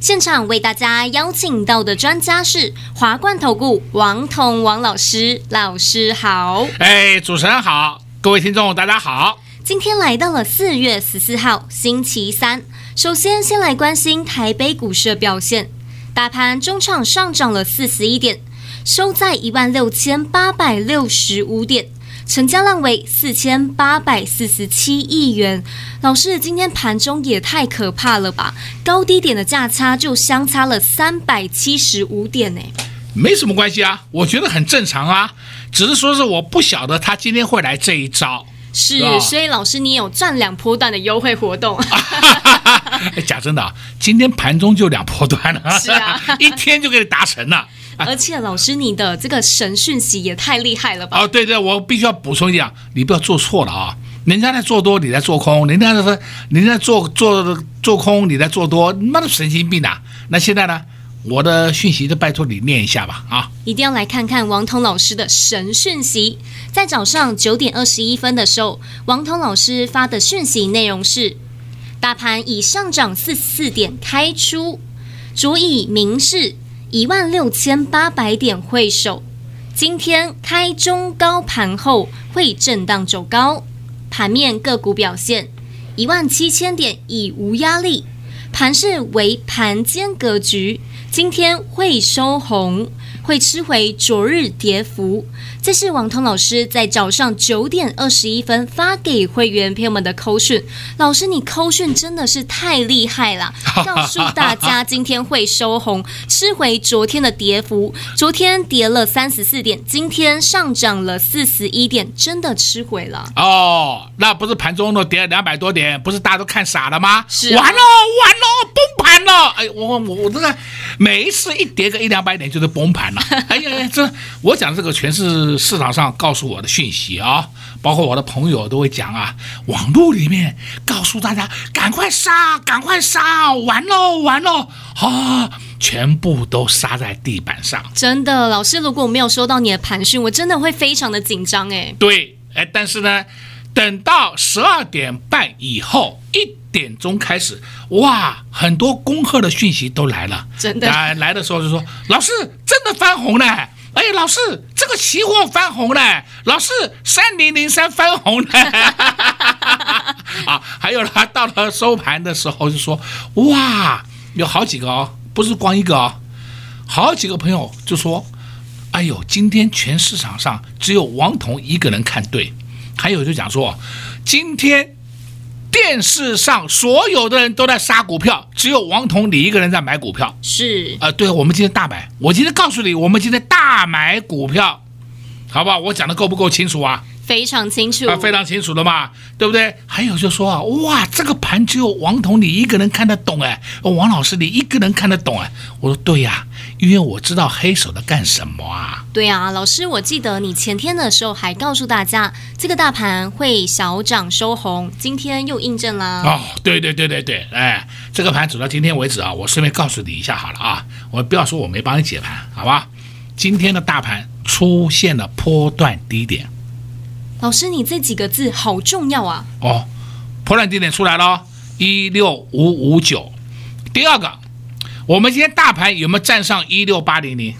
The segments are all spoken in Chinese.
现场为大家邀请到的专家是华冠投顾王彤王老师，老师好。哎，主持人好，各位听众大家好。今天来到了四月十四号星期三，首先先来关心台北股市的表现，大盘中场上涨了四十一点，收在一万六千八百六十五点，成交量为四千八百四十七亿元。老师，今天盘中也太可怕了吧？高低点的价差就相差了三百七十五点呢。没什么关系啊，我觉得很正常啊，只是说是我不晓得他今天会来这一招。是，所以老师，你有赚两波段的优惠活动。哎，讲真的啊，今天盘中就两波段了，是啊，一天就给你达成了。而且老师，你的这个神讯息也太厉害了吧？哦，对对，我必须要补充一下，你不要做错了啊！人家在做多，你在做空；人家在说，人家做做做空，你在做多，你妈的神经病啊！那现在呢？我的讯息就拜托你念一下吧，啊！一定要来看看王彤老师的神讯息。在早上九点二十一分的时候，王彤老师发的讯息内容是：大盘以上涨四十四点开出，足以明示一万六千八百点会守。今天开中高盘后会震荡走高，盘面个股表现一万七千点已无压力，盘势为盘间格局。今天会收红，会吃回昨日跌幅。这是王通老师在早上九点二十一分发给会员朋友们的扣讯。老师，你扣讯真的是太厉害了！告诉大家，今天会收红，吃回昨天的跌幅。昨天跌了三十四点，今天上涨了四十一点，真的吃回了。哦，那不是盘中都跌了两百多点，不是大家都看傻了吗？是啊，完了完了，崩盘了！哎，我我我这个。每一次一跌个一两百点就是崩盘了。哎呀，这我讲这个全是市场上告诉我的讯息啊，包括我的朋友都会讲啊，网络里面告诉大家赶快杀，赶快杀，完喽完喽，啊，全部都杀在地板上。真的，老师，如果我没有收到你的盘讯，我真的会非常的紧张哎。对，哎，但是呢，等到十二点半以后一。点钟开始，哇，很多恭贺的讯息都来了，真的。来来的时候就说：“老师真的翻红了，哎，老师这个期货翻红了，老师三零零三翻红了。”啊，还有他到了收盘的时候就说：“哇，有好几个哦，不是光一个哦，好几个朋友就说：‘哎呦，今天全市场上只有王彤一个人看对。’还有就讲说今天。”电视上所有的人都在杀股票，只有王彤你一个人在买股票。是啊、呃，对，我们今天大买。我今天告诉你，我们今天大买股票，好不好？我讲的够不够清楚啊？非常清楚啊，非常清楚的嘛，对不对？还有就说啊，哇，这个盘只有王彤你一个人看得懂哎，王老师你一个人看得懂哎。我说对呀，因为我知道黑手在干什么啊。对啊，老师，我记得你前天的时候还告诉大家，这个大盘会小涨收红，今天又印证了。哦，对对对对对，哎，这个盘走到今天为止啊，我顺便告诉你一下好了啊，我不要说我没帮你解盘，好吧？今天的大盘出现了波段低点。老师，你这几个字好重要啊！哦，破烂低点出来了，一六五五九。第二个，我们今天大盘有没有站上一六八零零？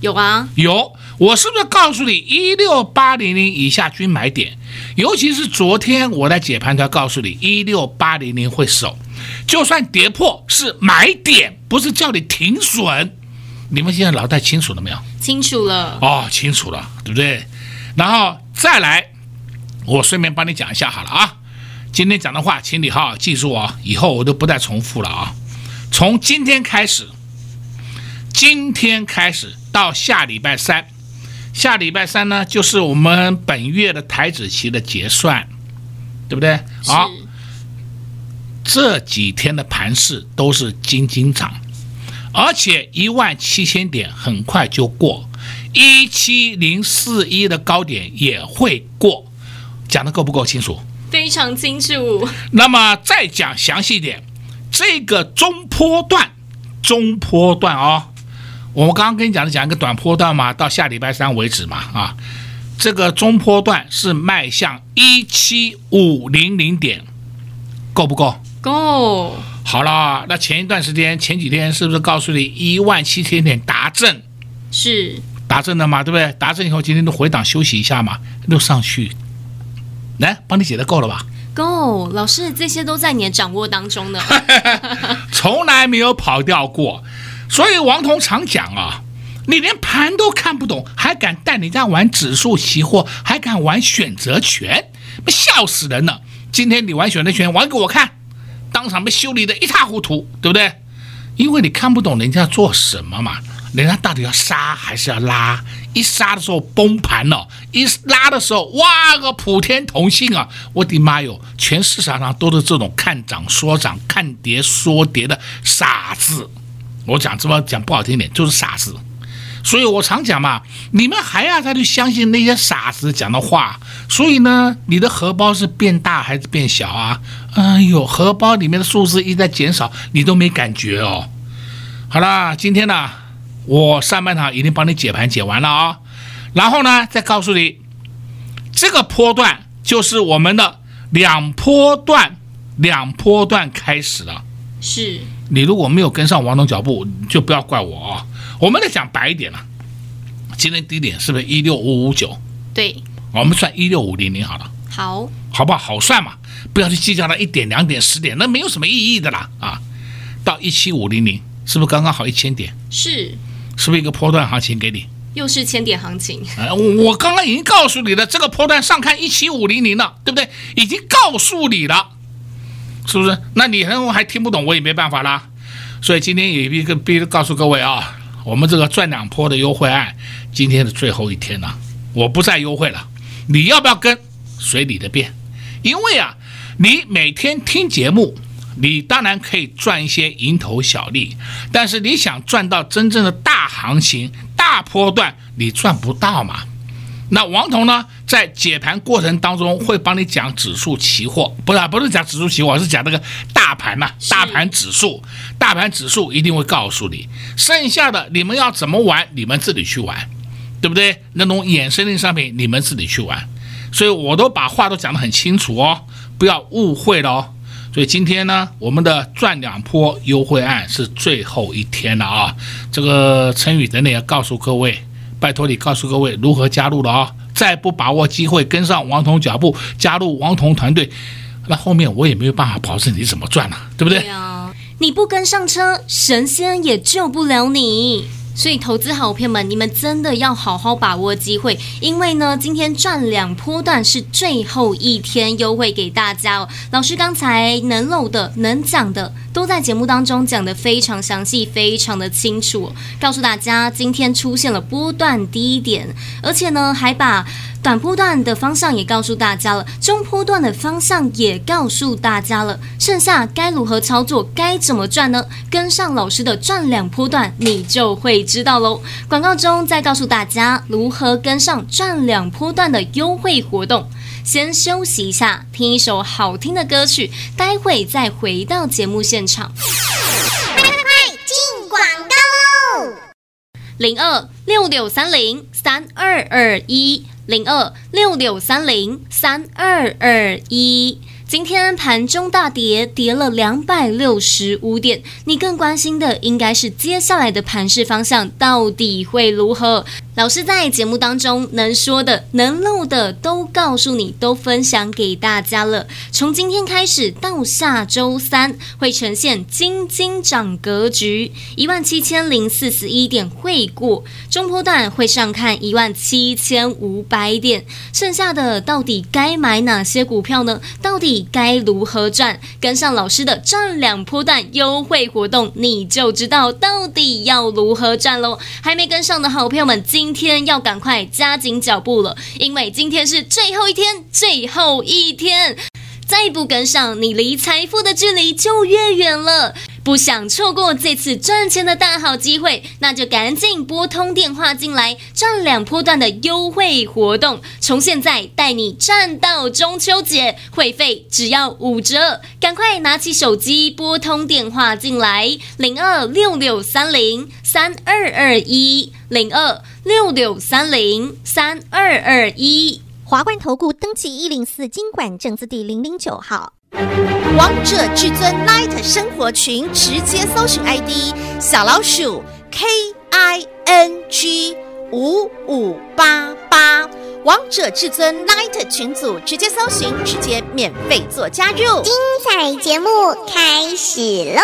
有啊，有。我是不是告诉你一六八零零以下均买点？尤其是昨天我在解盘，才告诉你一六八零零会守，就算跌破是买点，不是叫你停损。你们现在脑袋清楚了没有？清楚了。哦，清楚了，对不对？然后再来。我顺便帮你讲一下好了啊，今天讲的话，请你好好记住啊，以后我都不再重复了啊。从今天开始，今天开始到下礼拜三，下礼拜三呢，就是我们本月的台子期的结算，对不对？好，这几天的盘势都是金金涨，而且一万七千点很快就过，一七零四一的高点也会过，讲的够不够清楚？非常清楚。那么再讲详细一点，这个中波段，中波段哦，我们刚刚跟你讲的讲一个短波段嘛，到下礼拜三为止嘛啊，这个中波段是迈向一七五零零点，够不够？够。好了，那前一段时间前几天是不是告诉你一万七千点达阵？是达阵了嘛？对不对？达阵以后今天都回档休息一下嘛，又上去。来，帮你解的够了吧？够，老师，这些都在你的掌握当中呢，从来没有跑掉过。所以王彤常讲啊，你连盘都看不懂，还敢带你家玩指数期货，还敢玩选择权，笑死人了！今天你玩选择权，玩给我看，当场被修理的一塌糊涂，对不对？因为你看不懂人家做什么嘛。人家到底要杀还是要拉？一杀的时候崩盘了，一拉的时候，哇个普天同庆啊！我的妈哟，全市场上都是这种看涨说涨、看跌说跌的傻子。我讲这么讲不好听点，就是傻子。所以我常讲嘛，你们还要再去相信那些傻子讲的话。所以呢，你的荷包是变大还是变小啊？哎呦，荷包里面的数字一直在减少，你都没感觉哦。好啦，今天呢？我上半场已经帮你解盘解完了啊、哦，然后呢，再告诉你，这个波段就是我们的两波段，两波段开始了。是你如果没有跟上王总脚步，就不要怪我啊、哦。我们来讲白一点了，今天低点是不是一六五五九？对，我们算一六五零零好了。好，好不好？好算嘛，不要去计较那一点、两点、十点，那没有什么意义的啦啊。到一七五零零，是不是刚刚好一千点？是。是不是一个波段行情给你？又是千点行情。哎，我刚刚已经告诉你了，这个波段上看一七五零零了，对不对？已经告诉你了，是不是？那你还还听不懂，我也没办法啦。所以今天也必须必须告诉各位啊，我们这个赚两波的优惠案，今天的最后一天了，我不再优惠了。你要不要跟？随你的便。因为啊，你每天听节目。你当然可以赚一些蝇头小利，但是你想赚到真正的大行情、大波段，你赚不到嘛？那王彤呢，在解盘过程当中会帮你讲指数期货，不是不是讲指数期货，是讲那个大盘嘛，大盘指数，大盘指数一定会告诉你，剩下的你们要怎么玩，你们自己去玩，对不对？那种衍生性商品，你们自己去玩。所以我都把话都讲得很清楚哦，不要误会了哦。所以今天呢，我们的赚两波优惠案是最后一天了啊！这个陈宇等等也告诉各位，拜托你告诉各位如何加入了啊！再不把握机会跟上王彤脚步，加入王彤团队，那后面我也没有办法保证你怎么赚了，对不对？对啊，你不跟上车，神仙也救不了你。所以，投资好朋友们，你们真的要好好把握机会，因为呢，今天赚两波段是最后一天优惠给大家哦。老师刚才能漏的、能讲的，都在节目当中讲的非常详细、非常的清楚，告诉大家今天出现了波段低点，而且呢，还把。短波段的方向也告诉大家了，中波段的方向也告诉大家了，剩下该如何操作，该怎么赚呢？跟上老师的赚两波段，你就会知道喽。广告中再告诉大家如何跟上赚两波段的优惠活动。先休息一下，听一首好听的歌曲，待会再回到节目现场。快快快，进广告喽！零二六六三零三二二一。零二六六三零三二二一，今天盘中大跌，跌了两百六十五点。你更关心的应该是接下来的盘势方向到底会如何？老师在节目当中能说的、能漏的都告诉你，都分享给大家了。从今天开始到下周三，会呈现金金涨格局，一万七千零四十一点会过，中波段会上看一万七千五百点。剩下的到底该买哪些股票呢？到底该如何赚？跟上老师的赚两波段优惠活动，你就知道到底要如何赚喽。还没跟上的好朋友们，今天要赶快加紧脚步了，因为今天是最后一天，最后一天，再不跟上，你离财富的距离就越远了。不想错过这次赚钱的大好机会，那就赶紧拨通电话进来，赚两波段的优惠活动，从现在带你赚到中秋节，会费只要五折，赶快拿起手机拨通电话进来，零二六六三零三二二一，零二六六三零三二二一，华冠投顾登记一零四经管证字第零零九号。王者至尊 Night 生活群，直接搜寻 ID 小老鼠 K I N G 五五八八。王者至尊 Night 群组，直接搜寻，直接免费做加入。精彩节目开始喽！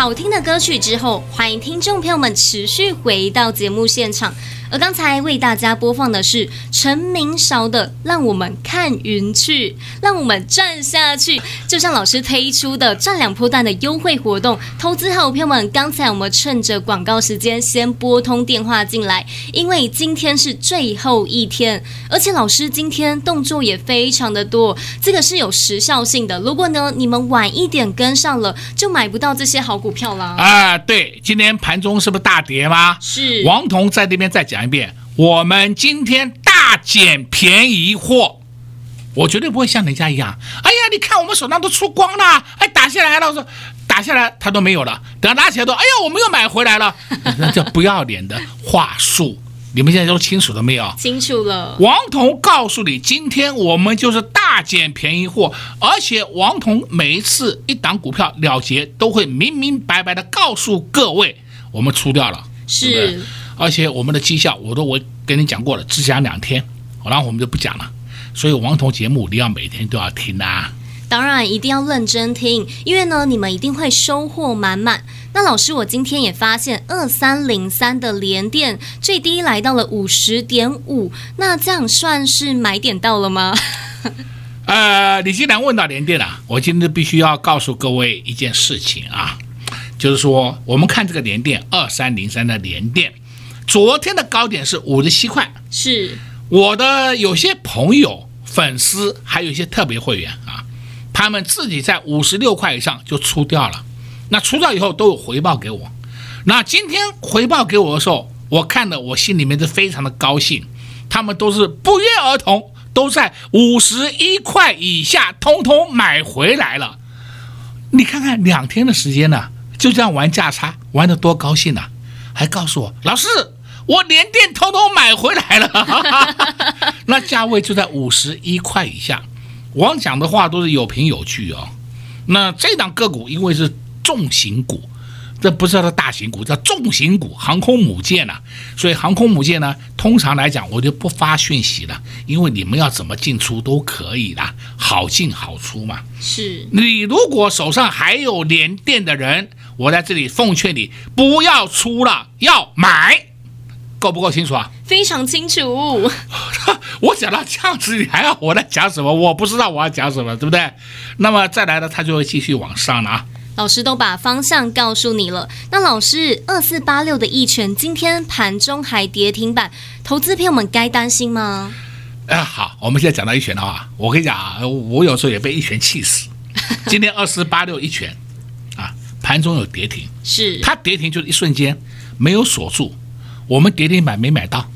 好听的歌曲之后，欢迎听众朋友们持续回到节目现场。而刚才为大家播放的是陈明韶的《让我们看云去》，让我们站下去。就像老师推出的赚两波段的优惠活动，投资好朋友们，刚才我们趁着广告时间先拨通电话进来，因为今天是最后一天，而且老师今天动作也非常的多，这个是有时效性的。如果呢你们晚一点跟上了，就买不到这些好股票了。啊，对，今天盘中是不是大跌吗？是。王彤在那边在讲。一遍，我们今天大捡便宜货，我绝对不会像人家一样。哎呀，你看我们手上都出光了，哎，打下来了，我说打下来他都没有了，等拿起来都，哎呀，我们又买回来了，那这不要脸的话术，你们现在都清楚了没有？清楚了。王彤告诉你，今天我们就是大捡便宜货，而且王彤每一次一档股票了结，都会明明白白的告诉各位，我们出掉了，是。对而且我们的绩效，我都我跟你讲过了，只讲两天，然后我们就不讲了。所以王彤节目你要每天都要听啊，当然一定要认真听，因为呢，你们一定会收获满满。那老师，我今天也发现二三零三的连电最低来到了五十点五，那这样算是买点到了吗？呃，你既然问到联电了，我今天必须要告诉各位一件事情啊，就是说我们看这个联电二三零三的联电。昨天的高点是五十七块，是我的有些朋友、粉丝，还有一些特别会员啊，他们自己在五十六块以上就出掉了。那出掉以后都有回报给我。那今天回报给我的时候，我看的，我心里面是非常的高兴。他们都是不约而同，都在五十一块以下，通通买回来了。你看看两天的时间呢、啊，就这样玩价差，玩的多高兴呐、啊！还告诉我老师，我连电偷偷买回来了，那价位就在五十一块以下。我讲的话都是有凭有据哦。那这档个股因为是重型股。这不是叫做大型股，叫重型股，航空母舰呐、啊。所以航空母舰呢，通常来讲我就不发讯息了，因为你们要怎么进出都可以的，好进好出嘛。是你如果手上还有连电的人，我在这里奉劝你不要出了，要买，够不够清楚啊？非常清楚。我讲到这样子，你还要我来讲什么？我不知道我要讲什么，对不对？那么再来呢，它就会继续往上了啊。老师都把方向告诉你了。那老师，二四八六的一拳今天盘中还跌停板，投资朋友们该担心吗？哎、呃，好，我们现在讲到一拳的话，我跟你讲啊，我有时候也被一拳气死。今天二四八六一拳啊，盘中有跌停，是它跌停就是一瞬间没有锁住，我们跌停板没买到，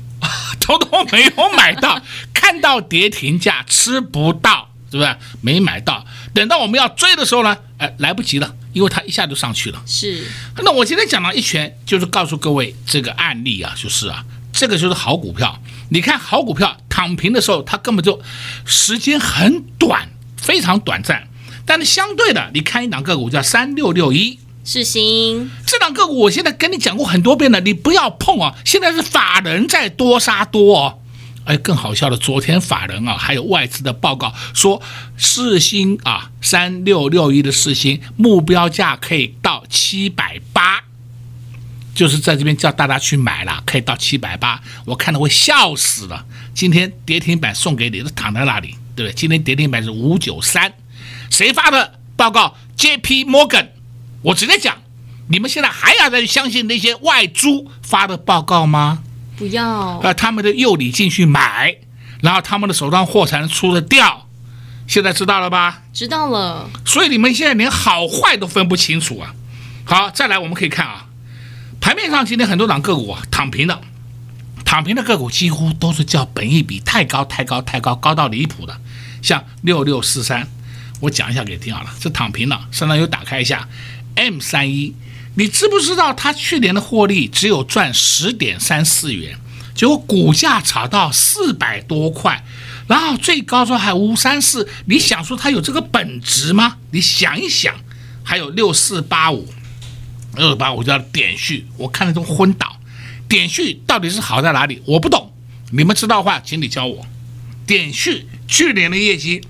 通通没有买到，看到跌停价吃不到。是不是没买到？等到我们要追的时候呢？哎，来不及了，因为它一下就上去了。是。那我今天讲了一拳，就是告诉各位这个案例啊，就是啊，这个就是好股票。你看好股票躺平的时候，它根本就时间很短，非常短暂。但是相对的，你看一档个股叫三六六一，世新。这档个股我现在跟你讲过很多遍了，你不要碰啊！现在是法人在多杀多哦。哎，更好笑的，昨天法人啊，还有外资的报告说，世芯啊，三六六一的世芯目标价可以到七百八，就是在这边叫大家去买了，可以到七百八，我看了会笑死了。今天跌停板送给你，都躺在那里，对不对？今天跌停板是五九三，谁发的报告？JP Morgan，我直接讲，你们现在还要再相信那些外租发的报告吗？不要啊！他们的诱你进去买，然后他们的手上货才能出得掉。现在知道了吧？知道了。所以你们现在连好坏都分不清楚啊！好，再来我们可以看啊，盘面上今天很多档个股啊躺平的，躺平的个股几乎都是叫本益比太高太高太高高到离谱的，像六六四三，我讲一下给你听好了，这躺平了，上面有打开一下 M 三一。你知不知道他去年的获利只有赚十点三四元，结果股价炒到四百多块，然后最高说还五三四，你想说它有这个本质吗？你想一想，还有六四八五，六四八五叫点序，我看了都昏倒。点序到底是好在哪里？我不懂，你们知道的话，请你教我。点序去年的业绩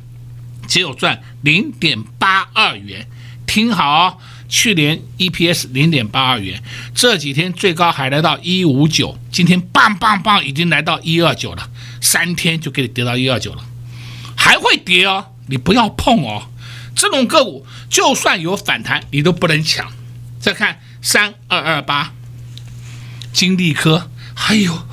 只有赚零点八二元，听好。去年 EPS 零点八二元，这几天最高还来到一五九，今天棒棒棒已经来到一二九了，三天就给你跌到一二九了，还会跌哦，你不要碰哦，这种个股就算有反弹，你都不能抢。再看三二二八，金利科，哎呦，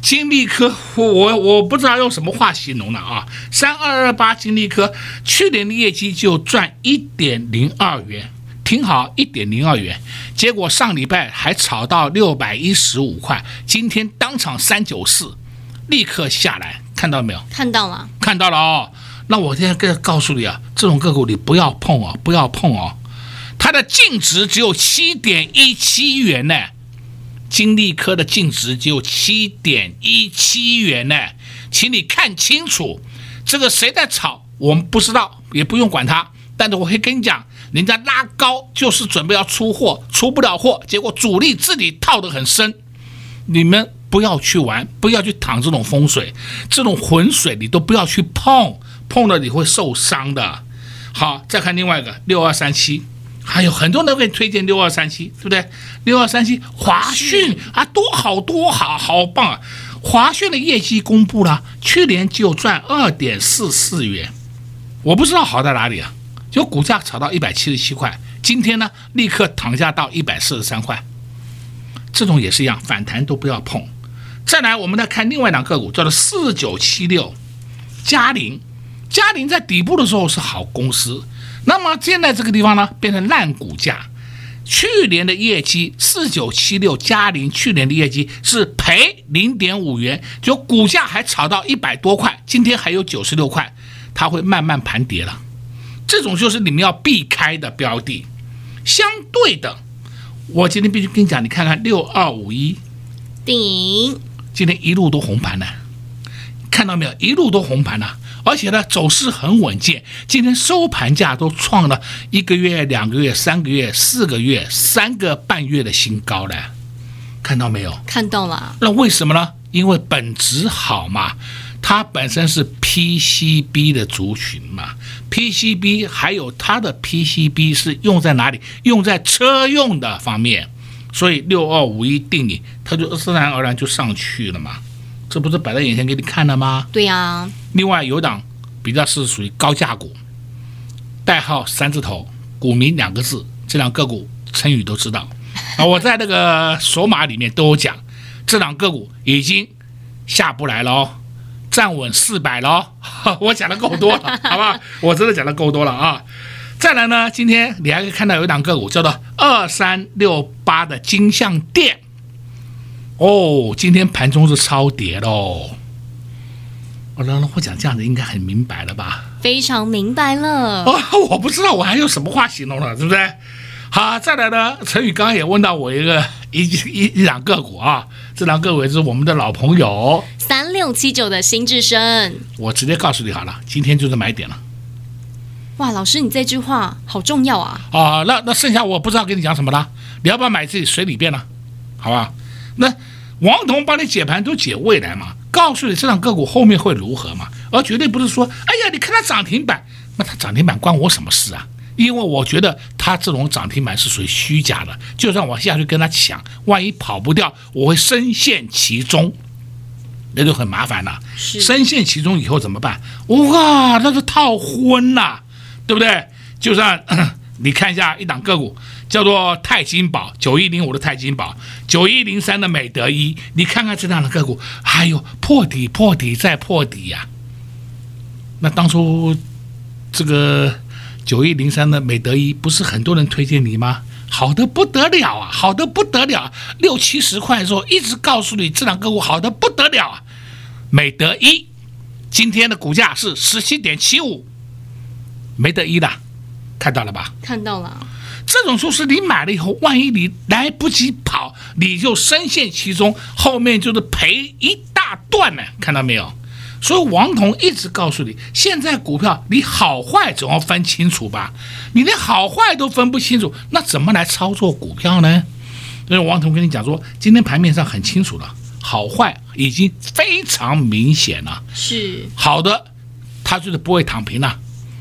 金利科，我我我不知道用什么话形容了啊，三二二八金利科去年的业绩就赚一点零二元。挺好，一点零二元，结果上礼拜还炒到六百一十五块，今天当场三九四，立刻下来，看到没有？看到了，看到了哦。那我现在跟告诉你啊，这种个股你不要碰哦，不要碰哦。它的净值只有七点一七元呢，金利科的净值只有七点一七元呢，请你看清楚，这个谁在炒，我们不知道，也不用管它，但是我会跟你讲。人家拉高就是准备要出货，出不了货，结果主力自己套得很深。你们不要去玩，不要去淌这种风水，这种浑水你都不要去碰，碰了你会受伤的。好，再看另外一个六二三七，还有很多人都给你推荐六二三七，对不对？六二三七华讯啊，多好多好，好棒啊！华讯的业绩公布了，去年就赚二点四四元，我不知道好在哪里啊。有股价炒到一百七十七块，今天呢立刻躺下到一百四十三块，这种也是一样，反弹都不要碰。再来，我们再看另外两个股，叫做四九七六，嘉陵。嘉陵在底部的时候是好公司，那么现在这个地方呢变成烂股价。去年的业绩四九七六嘉陵去年的业绩是赔零点五元，就股价还炒到一百多块，今天还有九十六块，它会慢慢盘跌了。这种就是你们要避开的标的。相对的，我今天必须跟你讲，你看看六二五一，顶，今天一路都红盘了，看到没有？一路都红盘了，而且呢，走势很稳健。今天收盘价都创了一个月、两个月、三个月、四个月、三个半月的新高了，看到没有？看到了。那为什么呢？因为本质好嘛。它本身是 PCB 的族群嘛，PCB 还有它的 PCB 是用在哪里？用在车用的方面，所以六二五一定理，它就自然而然就上去了嘛，这不是摆在眼前给你看的吗？对呀、啊。另外有档比较是属于高价股，代号三字头，股民两个字，这两个股成语都知道啊，我在那个索马里面都有讲，这档个股已经下不来了哦。站稳四百了，我讲的够多了，好吧？我真的讲的够多了啊！再来呢，今天你还可以看到有一档个股叫做二三六八的金像店哦，今天盘中是超跌喽。我讲我讲这样子应该很明白了吧？非常明白了。哦，我不知道我还有什么话形容了，对不对？好，再来呢，陈宇刚刚也问到我一个一一一档个股啊，这档个股是我们的老朋友。三六七九的新智深，我直接告诉你好了，今天就是买点了。哇，老师，你这句话好重要啊！啊，那那剩下我不知道跟你讲什么了，你要不要买自己随你便了？好吧？那王彤帮你解盘都解未来嘛，告诉你这档个股后面会如何嘛，而绝对不是说，哎呀，你看它涨停板，那它涨停板关我什么事啊？因为我觉得它这种涨停板是属于虚假的，就算我下去跟他抢，万一跑不掉，我会深陷其中。那就很麻烦了，深陷其中以后怎么办？哇，那是套昏了，对不对？就算你看一下一档个股，叫做泰金宝九一零五的泰金宝，九一零三的美德一，你看看这档的个股，还有破底破底再破底呀、啊。那当初这个九一零三的美德一，不是很多人推荐你吗？好的不得了啊，好的不得了，六七十块的时候一直告诉你这两个股好的不得了啊。美德一今天的股价是十七点七五，美得一的，看到了吧？看到了。这种就是你买了以后，万一你来不及跑，你就深陷其中，后面就是赔一大段呢。看到没有？所以王彤一直告诉你，现在股票你好坏总要分清楚吧？你连好坏都分不清楚，那怎么来操作股票呢？所以王彤跟你讲说，今天盘面上很清楚了。好坏已经非常明显了，是好的，它就是不会躺平了，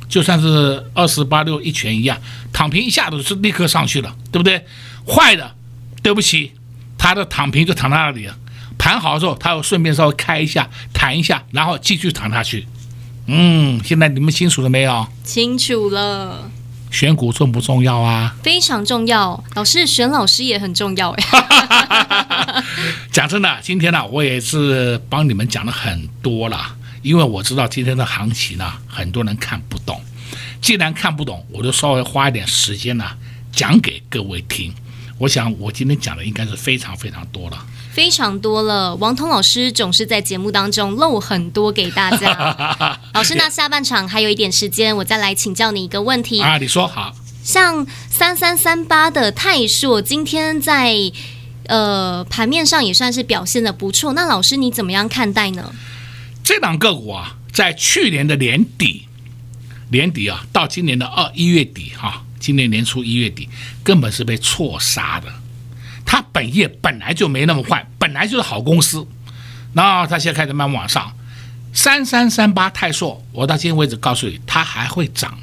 就算是二四八六一拳一样，躺平一下子是立刻上去了，对不对？坏的，对不起，它的躺平就躺在那里了，盘好的时候，它要顺便稍微开一下，弹一下，然后继续躺下去。嗯，现在你们清楚了没有？清楚了。选股重不重要啊？非常重要，老师选老师也很重要哎。讲真的，今天呢，我也是帮你们讲了很多了，因为我知道今天的行情呢，很多人看不懂。既然看不懂，我就稍微花一点时间呢，讲给各位听。我想我今天讲的应该是非常非常多了。非常多了，王彤老师总是在节目当中漏很多给大家。老师，那下半场还有一点时间，我再来请教你一个问题啊。你说好。像三三三八的泰硕，今天在呃盘面上也算是表现的不错。那老师你怎么样看待呢？这档个股啊，在去年的年底，年底啊，到今年的二一月底哈、啊，今年年初一月底，根本是被错杀的。它本业本来就没那么坏，本来就是好公司，然后它现在开始慢慢往上。三三三八泰硕，我到今天为止告诉你，它还会涨。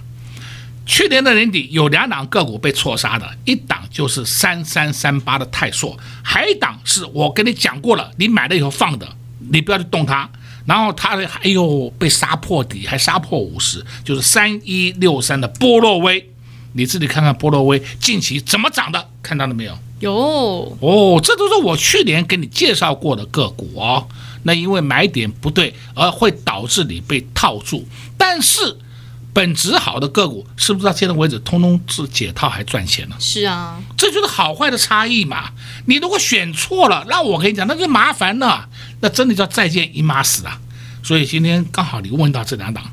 去年的年底有两档个股被错杀的，一档就是三三三八的泰硕，还一档是我跟你讲过了，你买了以后放的，你不要去动它。然后它还有被杀破底，还杀破五十，就是三一六三的波洛威，你自己看看波洛威近期怎么涨的，看到了没有？有哦，这都是我去年给你介绍过的个股哦。那因为买点不对，而会导致你被套住。但是本质好的个股，是不是到现在为止通通是解套还赚钱呢？是啊，这就是好坏的差异嘛。你如果选错了，那我跟你讲，那就麻烦了，那真的叫再见姨妈死啊！所以今天刚好你问到这两档，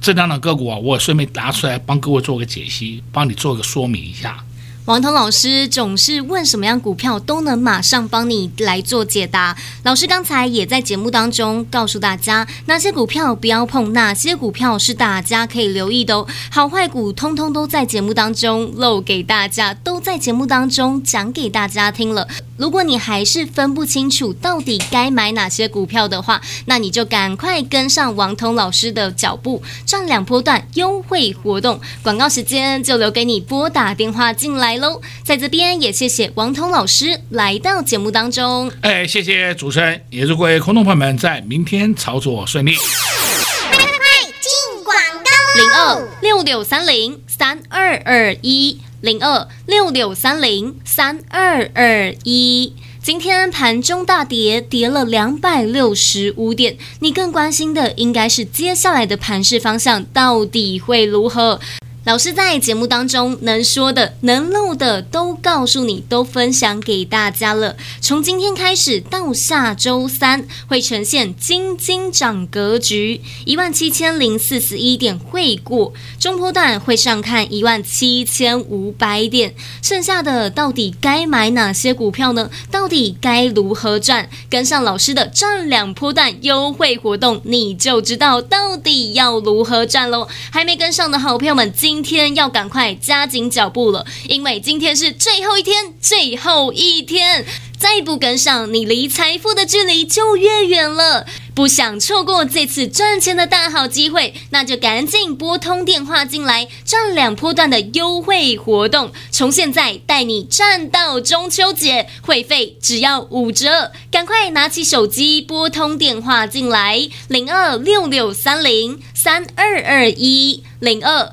这两档个股啊，我顺便拿出来帮各位做个解析，帮你做个说明一下。王彤老师总是问什么样股票都能马上帮你来做解答。老师刚才也在节目当中告诉大家，哪些股票不要碰，哪些股票是大家可以留意的哦。好坏股通通都在节目当中露给大家，都在节目当中讲给大家听了。如果你还是分不清楚到底该买哪些股票的话，那你就赶快跟上王彤老师的脚步，赚两波段优惠活动。广告时间就留给你拨打电话进来。喽，在这边也谢谢王彤老师来到节目当中。哎，谢谢主持人，也祝各位空洞朋友们在明天操作顺利。快快快，进广告喽！零二六六三零三二二一，零二六六三零三二二一。今天盘中大跌，跌了两百六十五点。你更关心的应该是接下来的盘势方向到底会如何？老师在节目当中能说的、能漏的都告诉你，都分享给大家了。从今天开始到下周三，会呈现金金涨格局，一万七千零四十一点会过，中波段会上看一万七千五百点。剩下的到底该买哪些股票呢？到底该如何赚？跟上老师的赚两波段优惠活动，你就知道到底要如何赚喽。还没跟上的好朋友们，今今天要赶快加紧脚步了，因为今天是最后一天，最后一天，再不跟上，你离财富的距离就越远了。不想错过这次赚钱的大好机会，那就赶紧拨通电话进来，赚两波段的优惠活动，从现在带你赚到中秋节，会费只要五折，赶快拿起手机拨通电话进来，零二六六三零三二二一零二